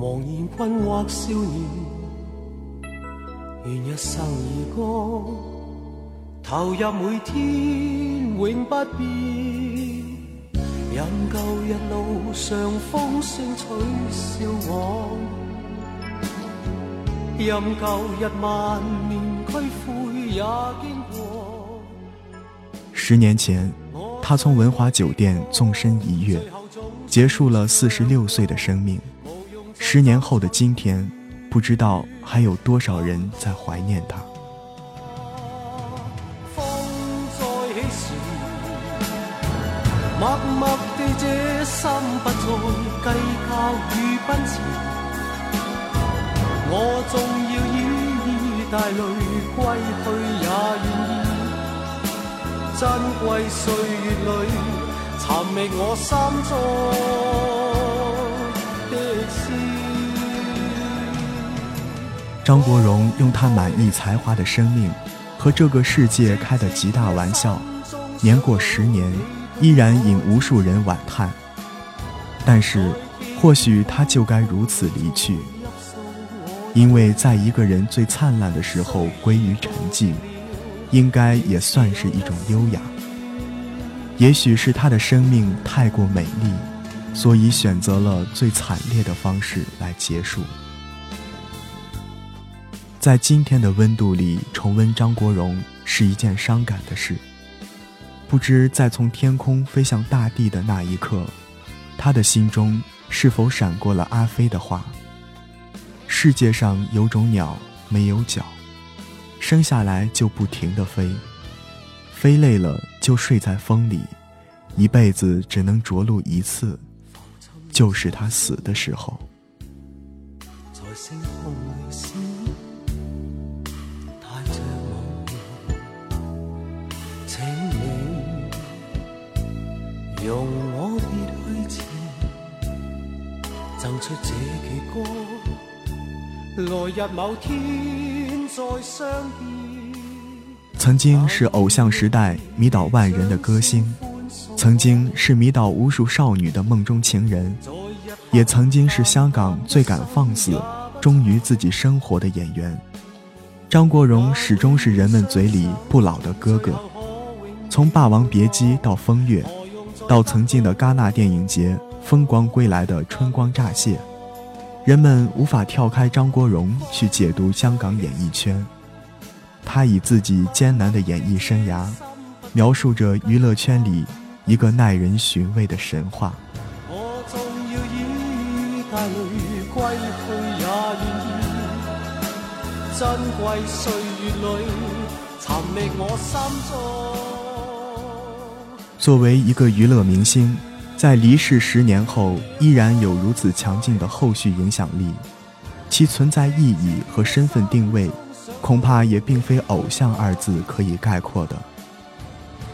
茫然困惑少年，愿一生儿歌，投入每天永不变。任旧日路上风声取笑我，任旧日万念俱灰也经过。十年前，他从文华酒店纵身一跃，结束了四十六岁的生命。十年后的今天，不知道还有多少人在怀念他。风再起时，默默地这心不再计较与奔驰。我纵要依依带泪归去，也愿意。珍贵岁月里，寻觅我心中张国荣用他满溢才华的生命，和这个世界开的极大玩笑。年过十年，依然引无数人惋叹。但是，或许他就该如此离去，因为在一个人最灿烂的时候归于沉寂，应该也算是一种优雅。也许是他的生命太过美丽，所以选择了最惨烈的方式来结束。在今天的温度里重温张国荣是一件伤感的事。不知在从天空飞向大地的那一刻，他的心中是否闪过了阿飞的话：“世界上有种鸟没有脚，生下来就不停地飞，飞累了就睡在风里，一辈子只能着陆一次，就是他死的时候。”容我别去赠出这句歌。来日某天再相见。曾经是偶像时代迷倒万人的歌星，曾经是迷倒无数少女的梦中情人，也曾经是香港最敢放肆、忠于自己生活的演员。张国荣始终是人们嘴里不老的哥哥，从《霸王别姬》到《风月》。到曾经的戛纳电影节风光归来的春光乍泄，人们无法跳开张国荣去解读香港演艺圈。他以自己艰难的演艺生涯，描述着娱乐圈里一个耐人寻味的神话。我纵要以带泪归去，也愿意。珍贵岁月里，寻觅我心中。作为一个娱乐明星，在离世十年后依然有如此强劲的后续影响力，其存在意义和身份定位，恐怕也并非“偶像”二字可以概括的。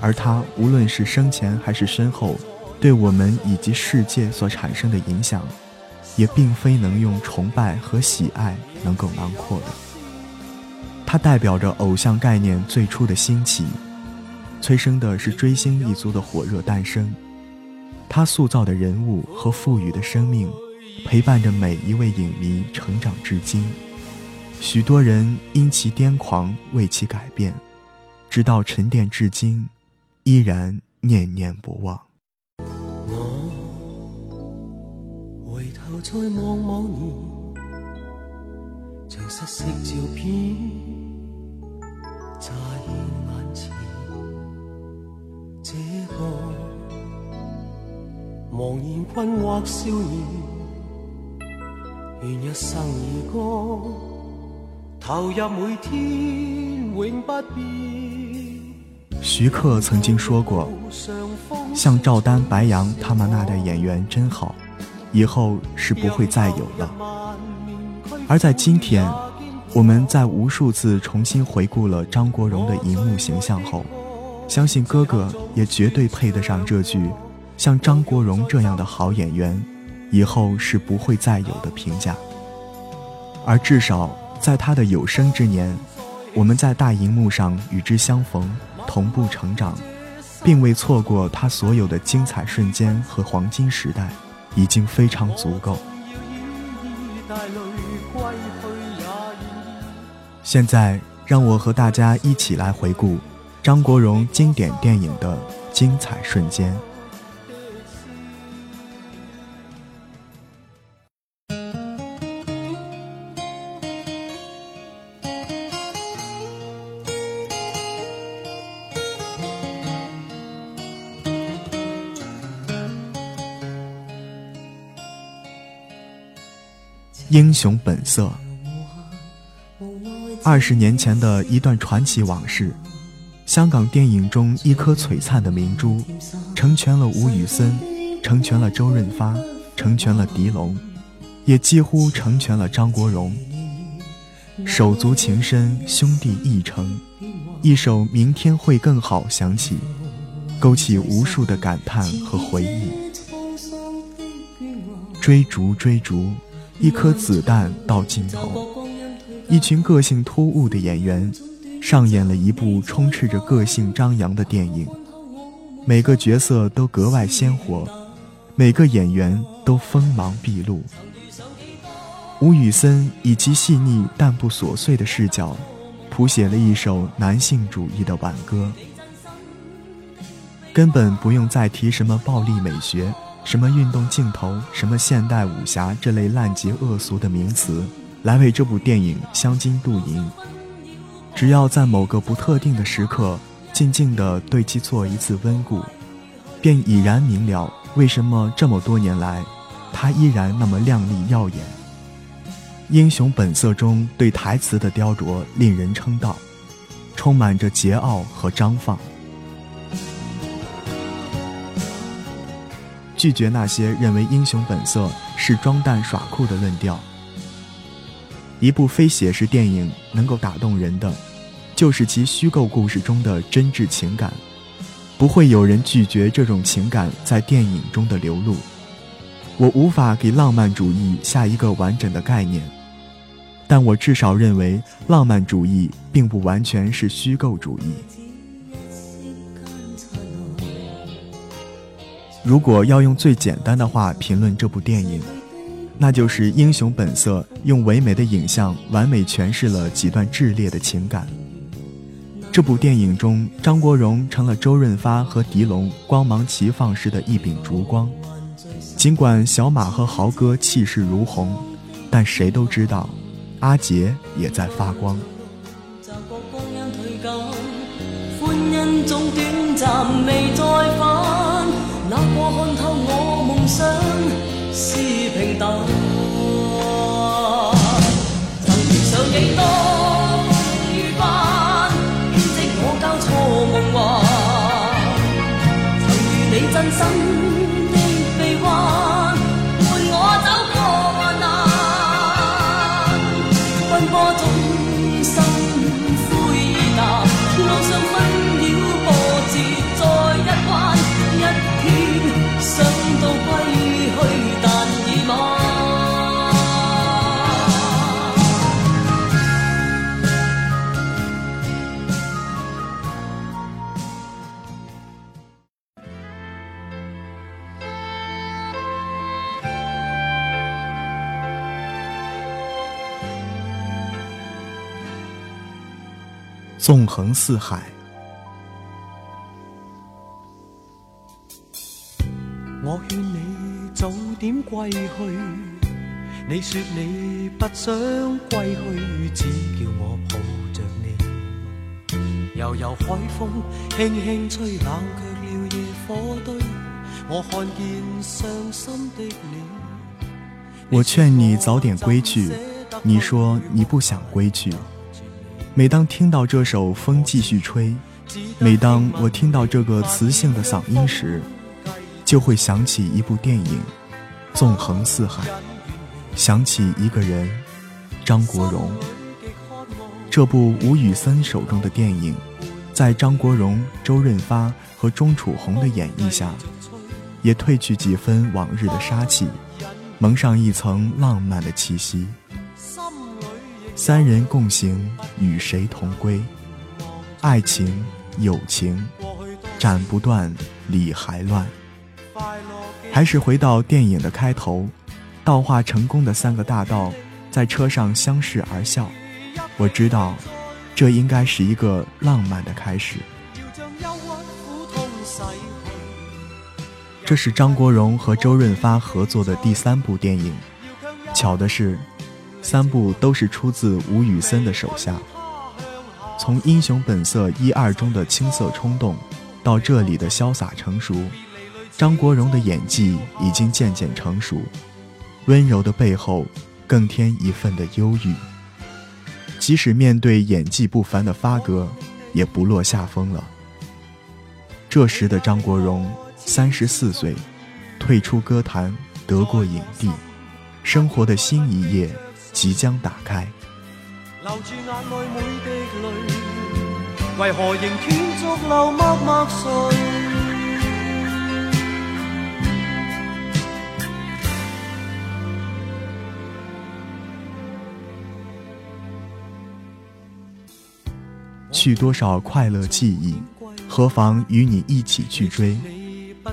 而他无论是生前还是身后，对我们以及世界所产生的影响，也并非能用崇拜和喜爱能够囊括的。他代表着偶像概念最初的兴起。催生的是追星一族的火热诞生，他塑造的人物和赋予的生命，陪伴着每一位影迷成长至今。许多人因其癫狂为其改变，直到沉淀至今，依然念念不忘。我回头再望某年，像失色照片，乍现茫然困惑少年，愿一生儿歌，投入每天永不变。徐克曾经说过：“像赵丹、白杨他们那代演员真好，以后是不会再有了。”而在今天，我们在无数次重新回顾了张国荣的荧幕形象后。相信哥哥也绝对配得上这句“像张国荣这样的好演员，以后是不会再有的”评价。而至少在他的有生之年，我们在大荧幕上与之相逢，同步成长，并未错过他所有的精彩瞬间和黄金时代，已经非常足够。现在，让我和大家一起来回顾张国荣经典电影的精彩瞬间。英雄本色。二十年前的一段传奇往事，香港电影中一颗璀璨的明珠，成全了吴宇森，成全了周润发，成全了狄龙，也几乎成全了张国荣。手足情深，兄弟义成，一首《明天会更好》响起，勾起无数的感叹和回忆。追逐，追逐。一颗子弹到尽头，一群个性突兀的演员，上演了一部充斥着个性张扬的电影。每个角色都格外鲜活，每个演员都锋芒毕露。吴宇森以其细腻但不琐碎的视角，谱写了一首男性主义的挽歌。根本不用再提什么暴力美学。什么运动镜头，什么现代武侠这类烂极恶俗的名词，来为这部电影镶金镀银。只要在某个不特定的时刻，静静地对其做一次温故，便已然明了为什么这么多年来，他依然那么亮丽耀眼。英雄本色中对台词的雕琢令人称道，充满着桀骜和张放。拒绝那些认为《英雄本色》是装蛋耍酷的论调。一部非写实电影能够打动人的，就是其虚构故事中的真挚情感。不会有人拒绝这种情感在电影中的流露。我无法给浪漫主义下一个完整的概念，但我至少认为，浪漫主义并不完全是虚构主义。如果要用最简单的话评论这部电影，那就是《英雄本色》用唯美的影像完美诠释了几段炽烈的情感。这部电影中，张国荣成了周润发和狄龙光芒齐放时的一柄烛光。尽管小马和豪哥气势如虹，但谁都知道，阿杰也在发光。哪个看透我梦想是平淡，曾遇上几多风雨关，编织我交错梦幻，曾与你真心。纵横四海。我劝你早点归去，你说你不想归去，只叫我抱着你。悠悠海风轻轻吹，冷却了夜火堆。我看见伤心的你。我劝你早点归去，你说你不想归去。每当听到这首《风继续吹》，每当我听到这个磁性的嗓音时，就会想起一部电影《纵横四海》，想起一个人——张国荣。这部吴宇森手中的电影，在张国荣、周润发和钟楚红的演绎下，也褪去几分往日的杀气，蒙上一层浪漫的气息。三人共行，与谁同归？爱情、友情，斩不断，理还乱。还是回到电影的开头，道化成功的三个大盗在车上相视而笑。我知道，这应该是一个浪漫的开始。这是张国荣和周润发合作的第三部电影。巧的是，三部都是出自吴宇森的手下。从《英雄本色》一二中的青涩冲动，到这里的潇洒成熟，张国荣的演技已经渐渐成熟。温柔的背后，更添一份的忧郁。即使面对演技不凡的发哥，也不落下风了。这时的张国荣三十四岁，退出歌坛，得过影帝，生活的新一页即将打开。流住眼内每滴泪，为何仍断续流默默睡？去多少快乐记忆，何妨与你一起去追？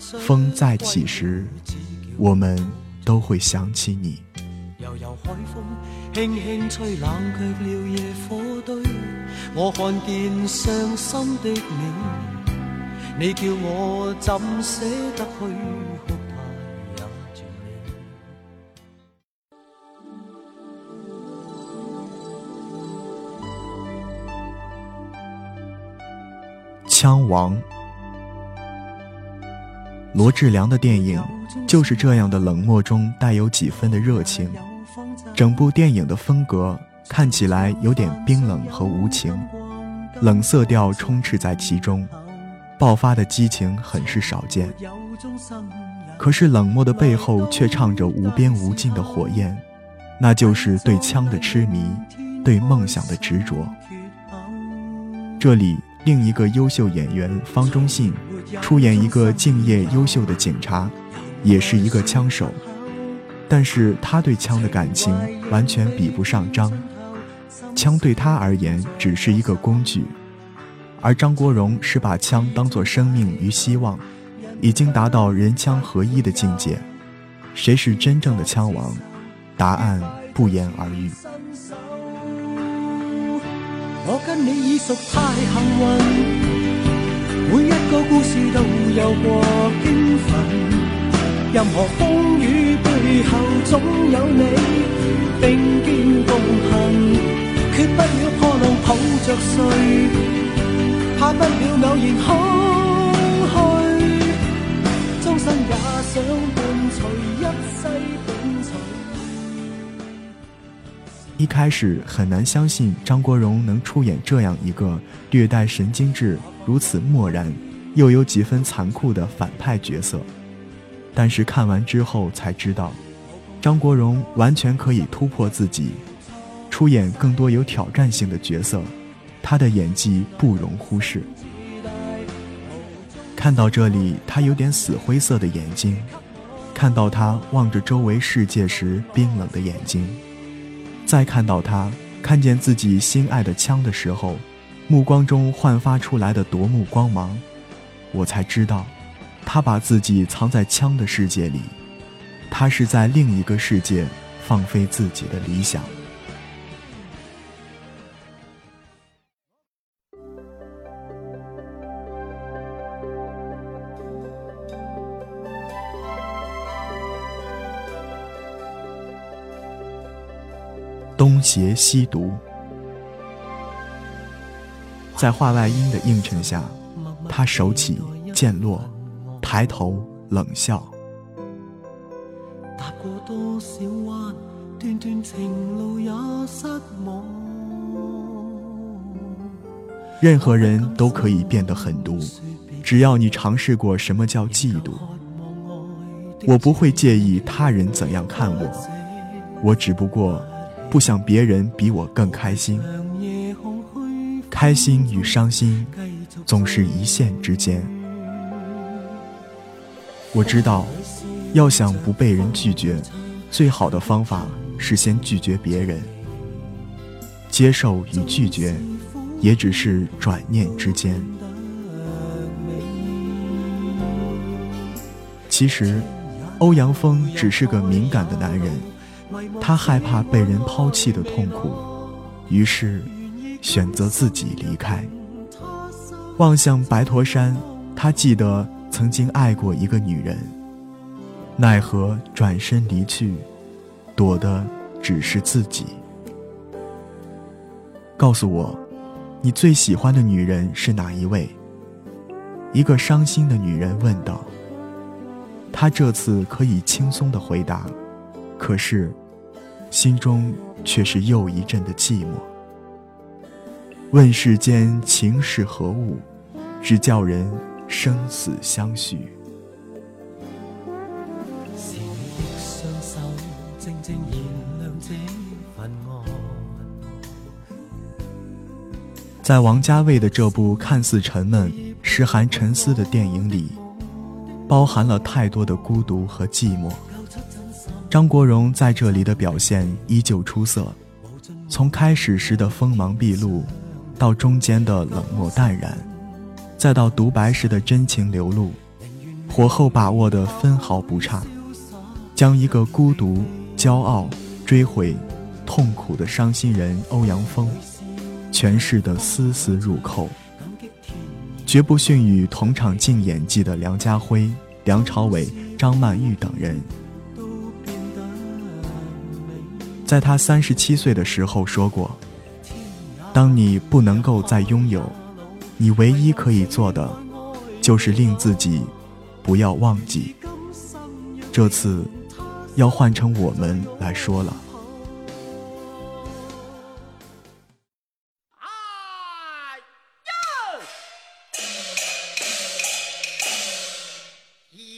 风再起时，我们都会想起你。悠悠海风轻轻吹，冷却了夜火堆。我看见伤心的你，你叫我怎舍得去？枪王，罗志良的电影就是这样的冷漠中带有几分的热情，整部电影的风格看起来有点冰冷和无情，冷色调充斥在其中，爆发的激情很是少见。可是冷漠的背后却唱着无边无尽的火焰，那就是对枪的痴迷，对梦想的执着。这里。另一个优秀演员方中信，出演一个敬业优秀的警察，也是一个枪手，但是他对枪的感情完全比不上张，枪对他而言只是一个工具，而张国荣是把枪当作生命与希望，已经达到人枪合一的境界。谁是真正的枪王？答案不言而喻。我跟你已属太幸运，每一个故事都有过兴奋。任何风雨背后总有你并肩共行，决不了破浪抱着睡，怕不了偶然空虚，终身也想伴随一世。一开始很难相信张国荣能出演这样一个略带神经质、如此漠然，又有几分残酷的反派角色。但是看完之后才知道，张国荣完全可以突破自己，出演更多有挑战性的角色。他的演技不容忽视。看到这里，他有点死灰色的眼睛；看到他望着周围世界时冰冷的眼睛。再看到他看见自己心爱的枪的时候，目光中焕发出来的夺目光芒，我才知道，他把自己藏在枪的世界里，他是在另一个世界放飞自己的理想。东邪西毒，在画外音的映衬下，他手起剑落，抬头冷笑。任何人都可以变得狠毒，只要你尝试过什么叫嫉妒。我不会介意他人怎样看我，我只不过。不想别人比我更开心，开心与伤心总是一线之间。我知道，要想不被人拒绝，最好的方法是先拒绝别人。接受与拒绝，也只是转念之间。其实，欧阳锋只是个敏感的男人，他害怕被人抛弃的痛苦，于是选择自己离开。望向白驼山，他记得曾经爱过一个女人，奈何转身离去，躲的只是自己。告诉我，你最喜欢的女人是哪一位？一个伤心的女人问道。她这次可以轻松的回答，可是，心中却是又一阵的寂寞。问世间情是何物，只叫人生死相许。在王家卫的这部看似沉闷、实含沉思的电影里。包含了太多的孤独和寂寞。张国荣在这里的表现依旧出色，从开始时的锋芒毕露，到中间的冷漠淡然，再到独白时的真情流露，火候把握的分毫不差，将一个孤独、骄傲、追悔、痛苦的伤心人欧阳锋诠释的丝丝入扣。绝不逊于同场竞演技的梁家辉、梁朝伟、张曼玉等人。在他三十七岁的时候说过：“当你不能够再拥有，你唯一可以做的，就是令自己不要忘记。”这次，要换成我们来说了。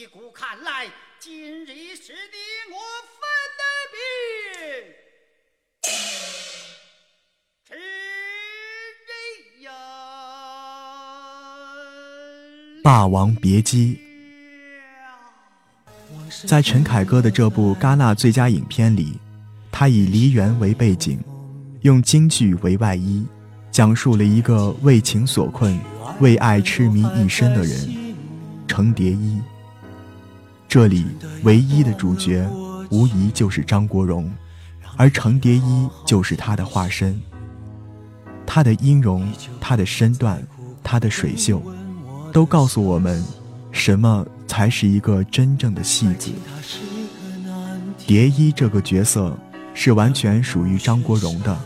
《看来，今日是你我霸王别姬》在陈凯歌的这部戛纳最佳影片里，他以梨园为背景，用京剧为外衣，讲述了一个为情所困、为爱痴迷一生的人——程蝶衣。这里唯一的主角，无疑就是张国荣，而程蝶衣就是他的化身。他的音容，他的身段，他的水袖。都告诉我们，什么才是一个真正的戏子。蝶衣这个角色是完全属于张国荣的，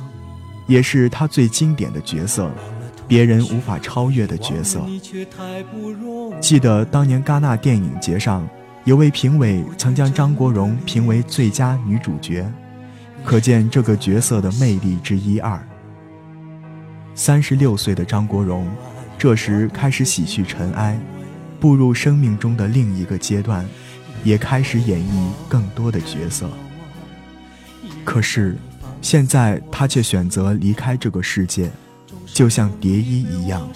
也是他最经典的角色，别人无法超越的角色。记得当年戛纳电影节上，有位评委曾将张国荣评为最佳女主角，可见这个角色的魅力之一二。三十六岁的张国荣。这时开始洗去尘埃，步入生命中的另一个阶段，也开始演绎更多的角色。可是，现在他却选择离开这个世界，就像蝶衣一样。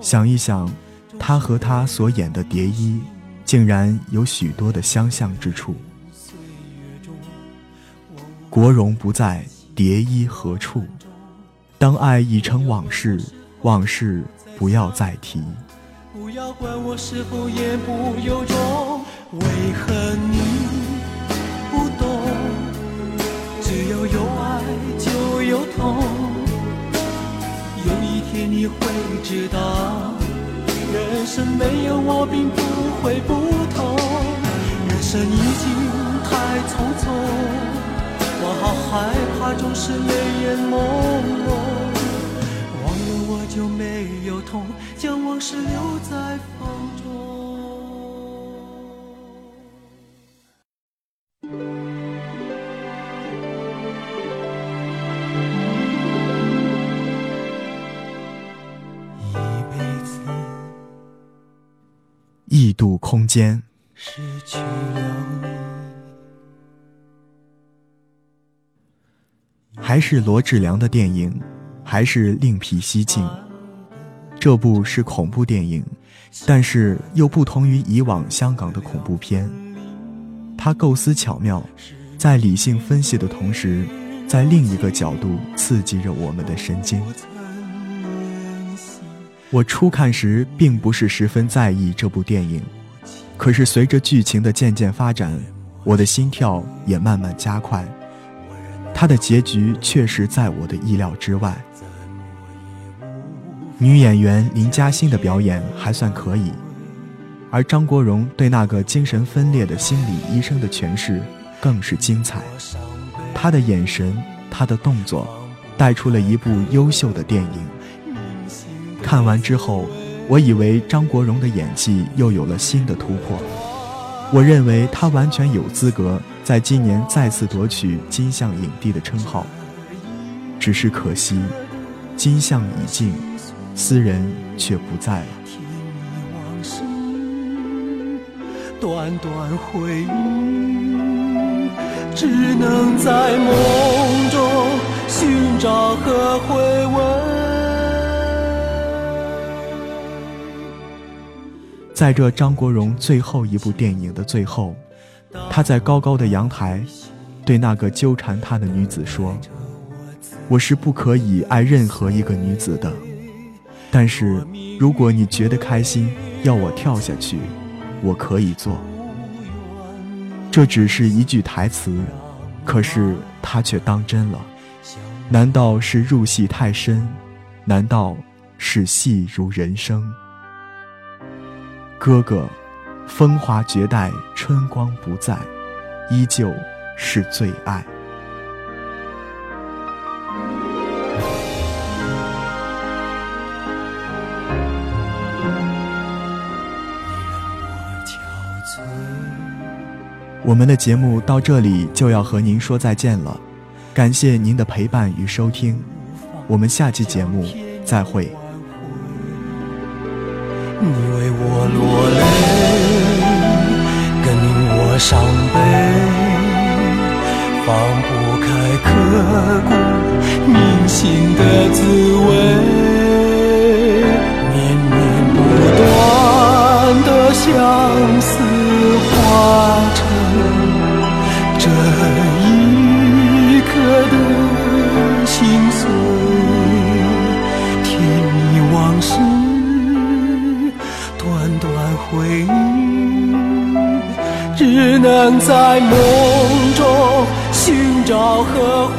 想一想，他和他所演的蝶衣，竟然有许多的相像之处。国荣不在，蝶衣何处？当爱已成往事，往事。不要再提。不要管我是否言不由衷，为何你不懂？只要有爱就有痛，有一天你会知道，人生没有我并不会不同。人生已经太匆匆，我好害怕总是泪眼朦胧。将往事留在风中。一辈子，异度空间。失去了，还是罗志良的电影，还是另辟蹊径。这部是恐怖电影，但是又不同于以往香港的恐怖片。它构思巧妙，在理性分析的同时，在另一个角度刺激着我们的神经。我初看时并不是十分在意这部电影，可是随着剧情的渐渐发展，我的心跳也慢慢加快。它的结局确实在我的意料之外。女演员林嘉欣的表演还算可以，而张国荣对那个精神分裂的心理医生的诠释更是精彩。他的眼神，他的动作，带出了一部优秀的电影。看完之后，我以为张国荣的演技又有了新的突破。我认为他完全有资格在今年再次夺取金像影帝的称号。只是可惜，金像已尽，斯人却不在了。短短回忆，只能在梦中寻找和回味。在这张国荣最后一部电影的最后，他在高高的阳台，对那个纠缠他的女子说：“我是不可以爱任何一个女子的，但是如果你觉得开心，要我跳下去，我可以做。”这只是一句台词，可是他却当真了。难道是入戏太深？难道是戏如人生？哥哥，风华绝代，春光不再，依旧是最爱。我们的节目到这里就要和您说再见了，感谢您的陪伴与收听，我们下期节目再会。你为我落泪，跟我伤悲，放不开刻骨铭心的滋味，绵绵不断的相思化能在梦中寻找和。